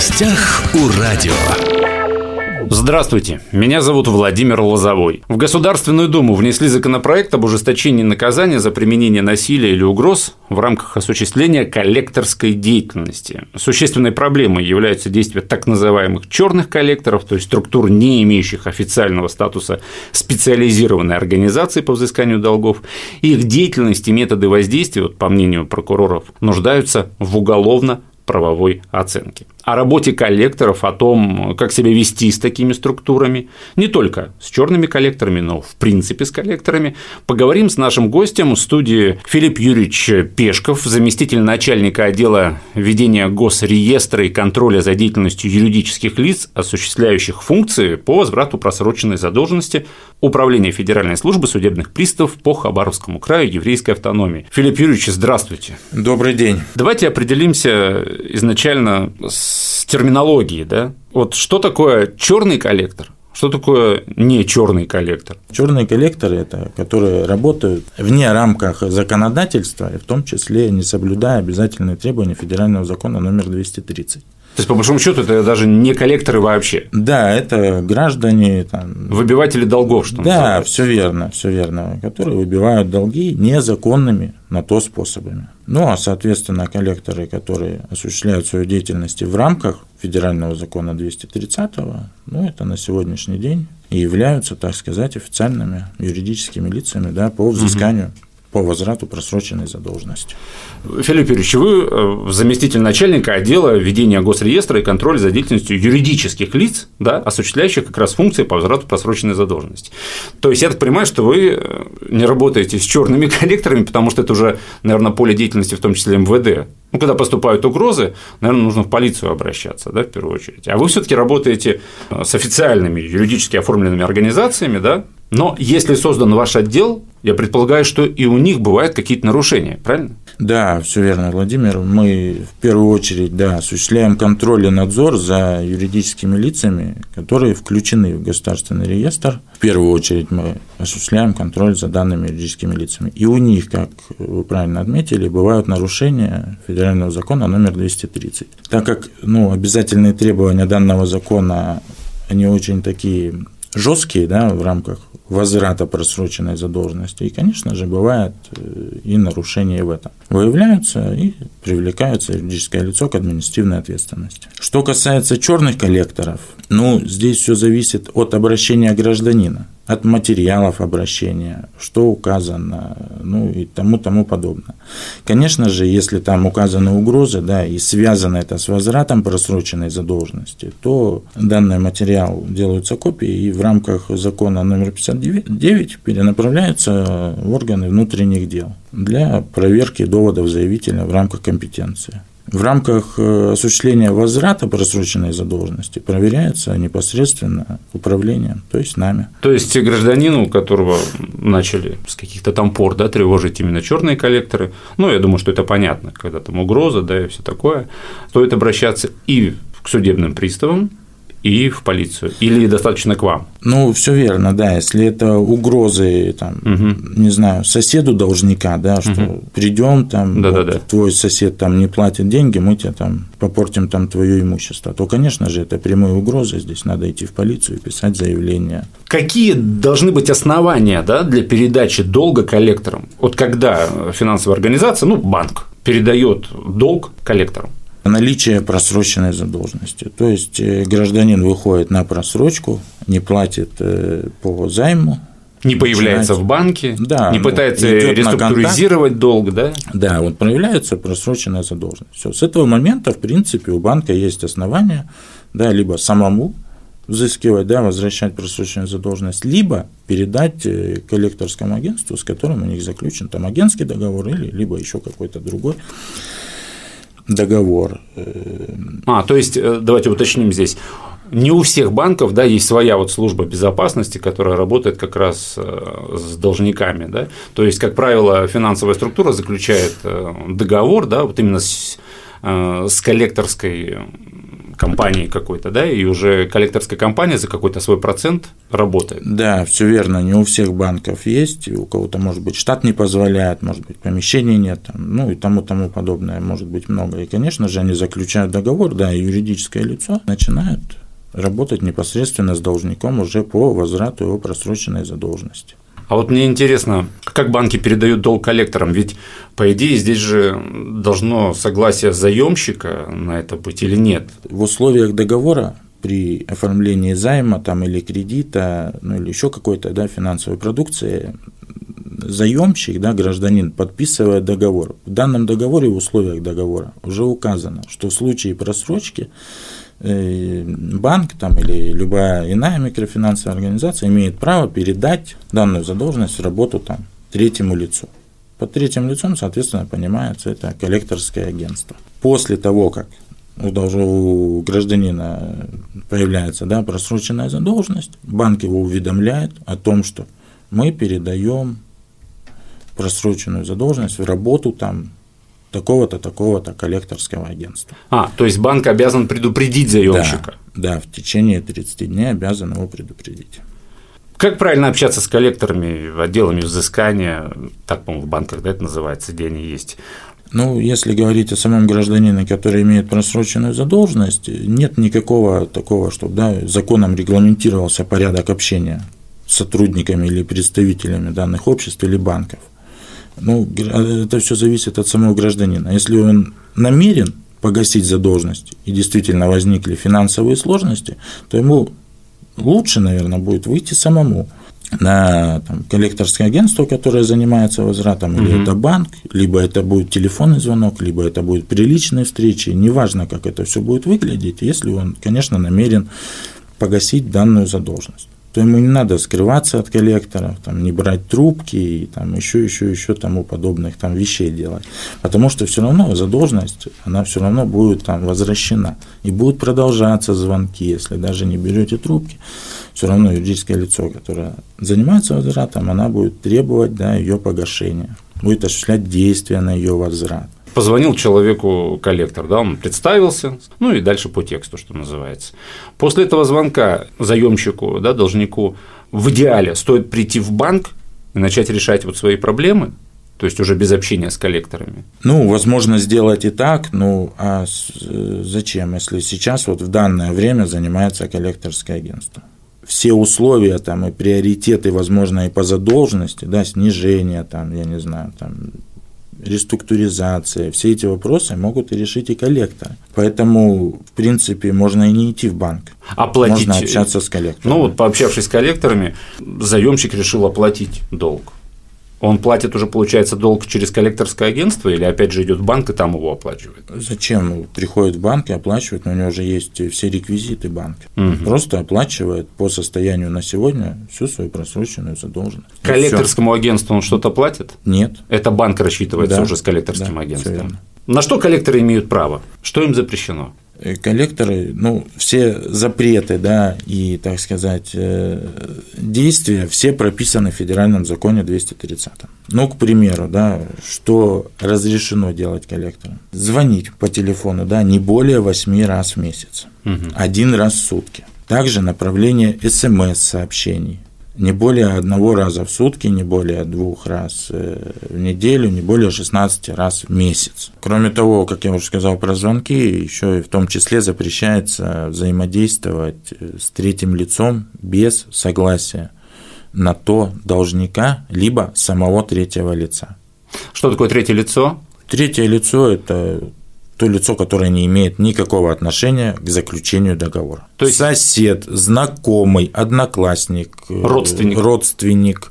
гостях у радио. Здравствуйте, меня зовут Владимир Лозовой. В Государственную Думу внесли законопроект об ужесточении наказания за применение насилия или угроз в рамках осуществления коллекторской деятельности. Существенной проблемой является действие так называемых черных коллекторов, то есть структур, не имеющих официального статуса специализированной организации по взысканию долгов. Их деятельность и методы воздействия, по мнению прокуроров, нуждаются в уголовно правовой оценки. О работе коллекторов, о том, как себя вести с такими структурами, не только с черными коллекторами, но в принципе с коллекторами, поговорим с нашим гостем в студии. Филипп Юрьевич Пешков, заместитель начальника отдела ведения госреестра и контроля за деятельностью юридических лиц, осуществляющих функции по возврату просроченной задолженности Управления Федеральной службы судебных приставов по Хабаровскому краю еврейской автономии. Филипп Юрьевич, здравствуйте. Добрый день. Давайте определимся изначально с терминологией, да? Вот что такое черный коллектор? Что такое не черный коллектор? Черные коллекторы – это которые работают вне рамках законодательства, и в том числе не соблюдая обязательные требования федерального закона номер 230. То есть, по большому счету, это даже не коллекторы вообще. Да, это граждане. Там... Выбиватели долгов, что Да, все верно, все верно. Которые выбивают долги незаконными на то способами. Ну, а, соответственно, коллекторы, которые осуществляют свою деятельность в рамках федерального закона 230, ну, это на сегодняшний день и являются, так сказать, официальными юридическими лицами да, по взысканию. угу по возврату просроченной задолженности. Филипп Юрьевич, вы э, заместитель начальника отдела ведения госреестра и контроля за деятельностью юридических лиц, да, осуществляющих как раз функции по возврату просроченной задолженности. То есть я так понимаю, что вы э, не работаете с черными коллекторами, потому что это уже, наверное, поле деятельности, в том числе МВД. Ну, когда поступают угрозы, наверное, нужно в полицию обращаться, да, в первую очередь. А вы все-таки работаете э, с официальными юридически оформленными организациями, да, но если создан ваш отдел, я предполагаю, что и у них бывают какие-то нарушения, правильно? Да, все верно, Владимир. Мы в первую очередь да, осуществляем контроль и надзор за юридическими лицами, которые включены в государственный реестр. В первую очередь мы осуществляем контроль за данными юридическими лицами. И у них, как вы правильно отметили, бывают нарушения федерального закона номер 230. Так как ну, обязательные требования данного закона, они очень такие жесткие да, в рамках возврата просроченной задолженности. И, конечно же, бывает э, и нарушения в этом. Выявляются и привлекаются юридическое лицо к административной ответственности. Что касается черных коллекторов, ну, здесь все зависит от обращения гражданина от материалов обращения, что указано, ну и тому тому подобное. Конечно же, если там указаны угрозы, да, и связано это с возвратом просроченной задолженности, то данный материал делаются копии и в рамках закона номер 59 перенаправляются в органы внутренних дел для проверки доводов заявителя в рамках компетенции в рамках э, осуществления возврата просроченной задолженности проверяется непосредственно управлением, то есть нами. То есть гражданину, которого начали с каких-то там пор да, тревожить именно черные коллекторы, ну, я думаю, что это понятно, когда там угроза, да, и все такое, стоит обращаться и к судебным приставам, и в полицию? Или достаточно к вам? Ну, все верно, да. Если это угрозы, там, угу. не знаю, соседу должника, да, что угу. придем, там, да, вот, да, да. твой сосед там не платит деньги, мы тебе там попортим там твое имущество, то, конечно же, это прямые угрозы. Здесь надо идти в полицию и писать заявление. Какие должны быть основания да, для передачи долга коллекторам? Вот когда финансовая организация, ну, банк, передает долг коллекторам? Наличие просроченной задолженности. То есть э, гражданин выходит на просрочку, не платит э, по займу, не появляется в банке, да, не ну, пытается реструктуризировать долг, да? Да, вот проявляется просроченная задолженность. Все. С этого момента, в принципе, у банка есть основания, да, либо самому взыскивать, да, возвращать просроченную задолженность, либо передать э, коллекторскому агентству, с которым у них заключен там агентский договор или либо еще какой-то другой договор. А, то есть, э, давайте уточним здесь. Не у всех банков да, есть своя вот служба безопасности, которая работает как раз э, с должниками. Да? То есть, как правило, финансовая структура заключает э, договор да, вот именно с с коллекторской компании какой-то, да, и уже коллекторская компания за какой-то свой процент работает. Да, все верно, не у всех банков есть, у кого-то, может быть, штат не позволяет, может быть, помещений нет, там, ну и тому тому подобное, может быть, много. И, конечно же, они заключают договор, да, и юридическое лицо начинает работать непосредственно с должником уже по возврату его просроченной задолженности. А вот мне интересно, как банки передают долг коллекторам? Ведь, по идее, здесь же должно согласие заемщика на это быть или нет? В условиях договора при оформлении займа там, или кредита, ну или еще какой-то да, финансовой продукции, заемщик, да, гражданин, подписывает договор. В данном договоре, в условиях договора уже указано, что в случае просрочки Э, банк там, или любая иная микрофинансовая организация имеет право передать данную задолженность в работу там, третьему лицу. Под третьим лицом, соответственно, понимается это коллекторское агентство. После того, как у гражданина появляется да, просроченная задолженность, банк его уведомляет о том, что мы передаем просроченную задолженность в работу там такого-то, такого-то коллекторского агентства. А, то есть банк обязан предупредить заемщика? Да, да, в течение 30 дней обязан его предупредить. Как правильно общаться с коллекторами, отделами взыскания, так, по-моему, в банках да, это называется, где они есть? Ну, если говорить о самом гражданине, который имеет просроченную задолженность, нет никакого такого, чтобы да, законом регламентировался порядок общения с сотрудниками или представителями данных обществ или банков. Ну, это все зависит от самого гражданина. Если он намерен погасить задолженность и действительно возникли финансовые сложности, то ему лучше, наверное, будет выйти самому на там, коллекторское агентство, которое занимается возвратом, угу. или это банк, либо это будет телефонный звонок, либо это будет приличные встречи, неважно, как это все будет выглядеть, если он, конечно, намерен погасить данную задолженность то ему не надо скрываться от коллекторов, там, не брать трубки и там, еще, еще, еще тому подобных там, вещей делать. Потому что все равно задолженность, она все равно будет там возвращена. И будут продолжаться звонки, если даже не берете трубки, все равно юридическое лицо, которое занимается возвратом, она будет требовать да, ее погашения, будет осуществлять действия на ее возврат. Позвонил человеку коллектор, да, он представился, ну и дальше по тексту, что называется. После этого звонка заемщику, да, должнику в идеале стоит прийти в банк и начать решать вот свои проблемы, то есть уже без общения с коллекторами. Ну, возможно сделать и так, ну а зачем, если сейчас вот в данное время занимается коллекторское агентство? все условия там и приоритеты, возможно, и по задолженности, да, снижение там, я не знаю, там реструктуризация, все эти вопросы могут и решить и коллекторы. Поэтому, в принципе, можно и не идти в банк. Оплатить. Можно общаться с коллектором. Ну вот, пообщавшись с коллекторами, заемщик решил оплатить долг. Он платит уже, получается, долг через коллекторское агентство или опять же идет в банк и там его оплачивает? Зачем? Приходит в банк и оплачивает, но у него уже есть все реквизиты банка. Угу. Просто оплачивает по состоянию на сегодня всю свою просроченную задолженность. Коллекторскому агентству он что-то платит? Нет. Это банк рассчитывается да, уже с коллекторским да, агентством. На что коллекторы имеют право? Что им запрещено? Э, коллекторы, ну, все запреты, да, и, так сказать, э, действия, все прописаны в федеральном законе 230. Ну, к примеру, да, что разрешено делать коллекторам? Звонить по телефону, да, не более 8 раз в месяц, угу. один раз в сутки. Также направление СМС-сообщений, не более одного раза в сутки, не более двух раз э, в неделю, не более 16 раз в месяц. Кроме того, как я уже сказал про звонки, еще и в том числе запрещается взаимодействовать э, с третьим лицом без согласия на то должника, либо самого третьего лица. Что такое третье лицо? Третье лицо – это то лицо, которое не имеет никакого отношения к заключению договора. То есть сосед, знакомый, одноклассник, э, родственник, родственник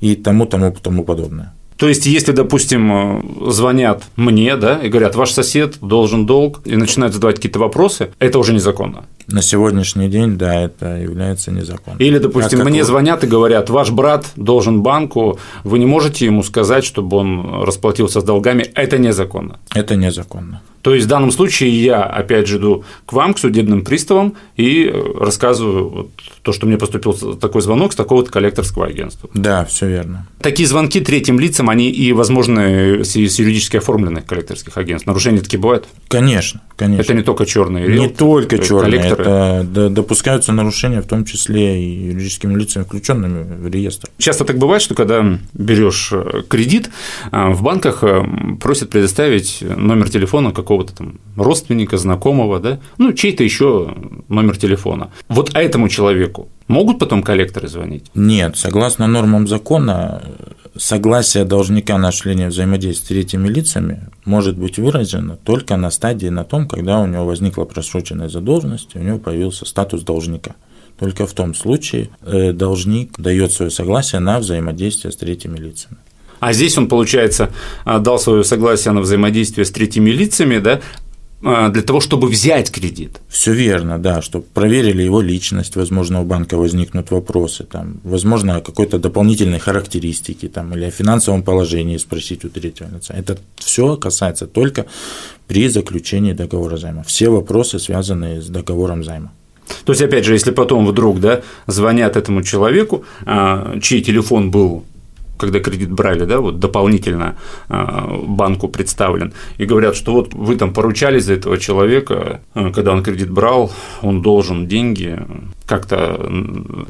и тому тому тому подобное. То есть, если, допустим, э, звонят мне, да, и говорят, ваш сосед должен долг, и начинают задавать какие-то вопросы, это уже незаконно. На сегодняшний день, да, это является незаконным. Или, допустим, мне вы... звонят и говорят, ваш брат должен банку, вы не можете ему сказать, чтобы он расплатился с долгами, это незаконно. Это незаконно. То есть в данном случае я опять же иду к вам, к судебным приставам и э, рассказываю вот то, что мне поступил такой звонок с такого-то коллекторского агентства. Да, все верно. Такие звонки третьим лицам, они и возможны с юридически оформленных коллекторских агентств. Нарушения такие бывают? Конечно, конечно. Это не только черные Не только черные, это допускаются нарушения, в том числе и юридическими лицами, включенными в реестр. Часто так бывает, что когда берешь э, кредит, э, в банках просят предоставить номер телефона какого какого-то там родственника, знакомого, да, ну, чей-то еще номер телефона. Вот этому человеку могут потом коллекторы звонить? Нет, согласно нормам закона, согласие должника на осуществление взаимодействия с третьими лицами может быть выражено только на стадии на том, когда у него возникла просроченная задолженность, и у него появился статус должника. Только в том случае э, должник дает свое согласие на взаимодействие с третьими лицами. А здесь он, получается, а, дал свое согласие на взаимодействие с третьими лицами, да, для того, чтобы взять кредит. Все верно, да, чтобы проверили его личность, возможно, у банка возникнут вопросы, там, возможно, о какой-то дополнительной характеристике там, или о финансовом положении спросить у третьего лица. Это все касается только при заключении договора займа. Все вопросы, связанные с договором займа. То есть, опять же, если потом вдруг да, звонят этому человеку, а, чей телефон был когда кредит брали, да, вот дополнительно а, банку представлен, и говорят, что вот вы там поручались за этого человека, а, когда он кредит брал, он должен деньги, как-то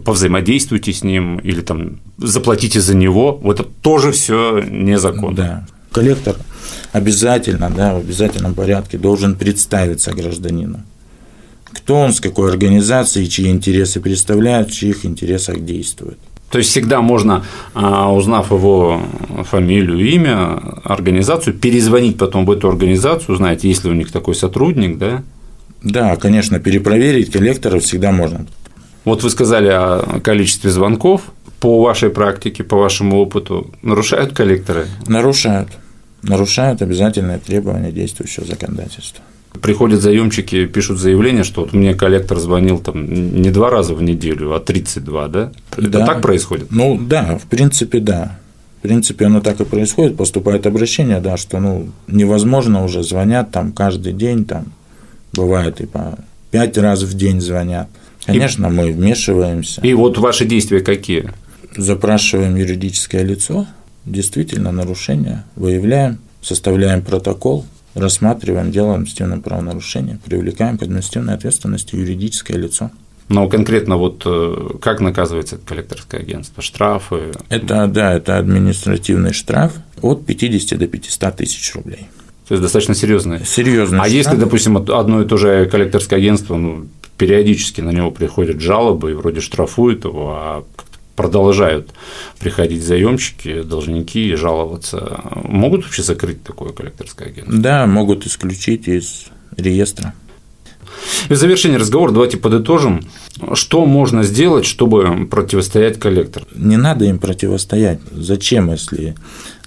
повзаимодействуйте с ним или там заплатите за него, вот это тоже все незаконно. Да. Коллектор обязательно, да, в обязательном порядке должен представиться гражданину. Кто он, с какой организацией, чьи интересы представляет, в чьих интересах действует. То есть всегда можно, а, узнав его фамилию, имя, организацию, перезвонить потом в эту организацию, узнать, есть ли у них такой сотрудник, да? Да, конечно, перепроверить коллекторов всегда можно. Вот вы сказали о количестве звонков. По вашей практике, по вашему опыту, нарушают коллекторы? Нарушают. Нарушают обязательные требования действующего законодательства приходят заемщики, пишут заявление, что вот мне коллектор звонил там не два раза в неделю, а 32, да? Это да. так происходит? Ну да, в принципе, да. В принципе, оно так и происходит, поступает обращение, да, что ну невозможно уже звонят там каждый день, там бывает и по пять раз в день звонят. Конечно, и, мы вмешиваемся. И вот ваши действия какие? Запрашиваем юридическое лицо, действительно нарушение, выявляем, составляем протокол, рассматриваем дело административного правонарушения, привлекаем к административной ответственности юридическое лицо. Но конкретно вот э, как наказывается коллекторское агентство? Штрафы? Это, да, это административный штраф от 50 до 500 тысяч рублей. То есть достаточно серьезный. Серьезный. А штраф. если, допустим, одно и то же коллекторское агентство, ну, периодически на него приходят жалобы и вроде штрафуют его, а продолжают приходить заемщики, должники и жаловаться. Могут вообще закрыть такое коллекторское агентство? Да, могут исключить из реестра. В завершение разговора давайте подытожим, что можно сделать, чтобы противостоять коллектору. Не надо им противостоять. Зачем, если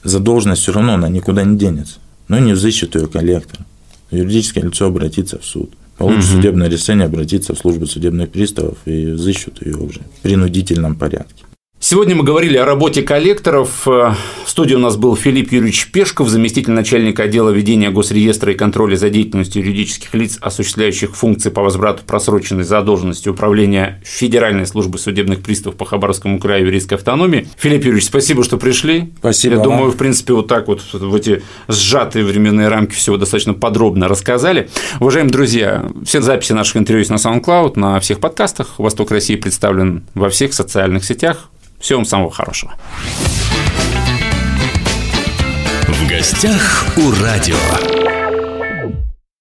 задолженность все равно она никуда не денется? Ну, не взыщет ее коллектор. Юридическое лицо обратится в суд. Получит угу. судебное решение, обратиться в службу судебных приставов и взыщут ее уже в принудительном порядке. Сегодня мы говорили о работе коллекторов. В студии у нас был Филипп Юрьевич Пешков, заместитель начальника отдела ведения госреестра и контроля за деятельностью юридических лиц, осуществляющих функции по возврату просроченной задолженности управления Федеральной службы судебных приставов по Хабаровскому краю юридической автономии. Филипп Юрьевич, спасибо, что пришли. Спасибо. Я вам. думаю, в принципе, вот так вот в эти сжатые временные рамки всего достаточно подробно рассказали. Уважаемые друзья, все записи наших интервью есть на SoundCloud, на всех подкастах. Восток России представлен во всех социальных сетях. Всего вам самого хорошего. В гостях у радио.